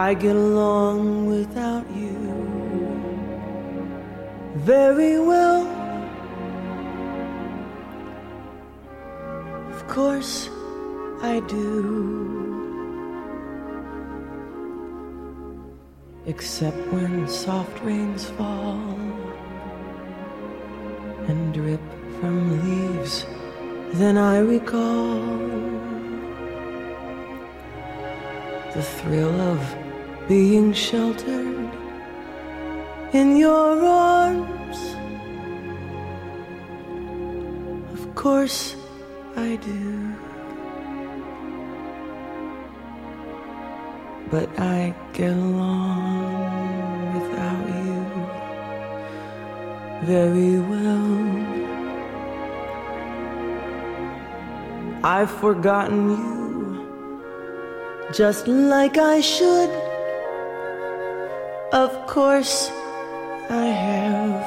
I get along without you very well. Of course, I do. Except when soft rains fall and drip from leaves, then I recall the thrill of being sheltered in your arms. Of course, I do. But I get along without you very well. I've forgotten you just like I should. Of course, I have.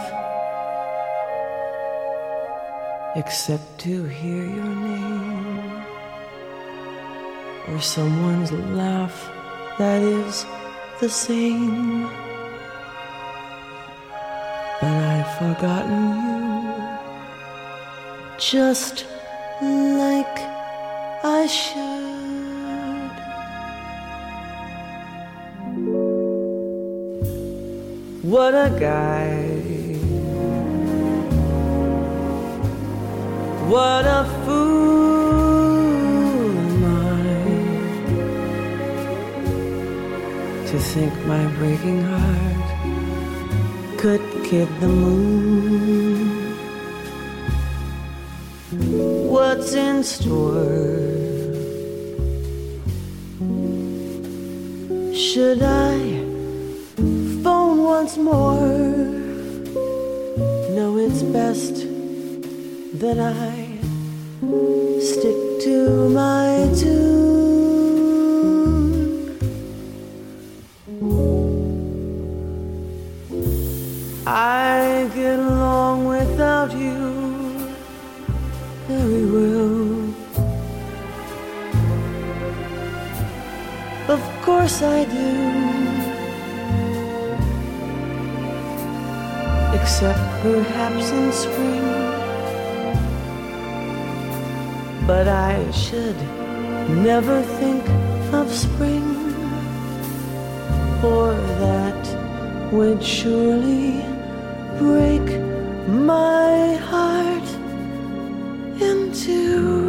Except to hear your name or someone's laugh that is the same. But I've forgotten you just like I should. What a guy. What a fool am I to think my breaking heart could kid the moon. What's in store? Should I once more? Know it's best that I stick to my tune. I get along without you very well. Of course I do. Except perhaps in spring. But I should never think of spring, for that would surely break my heart into.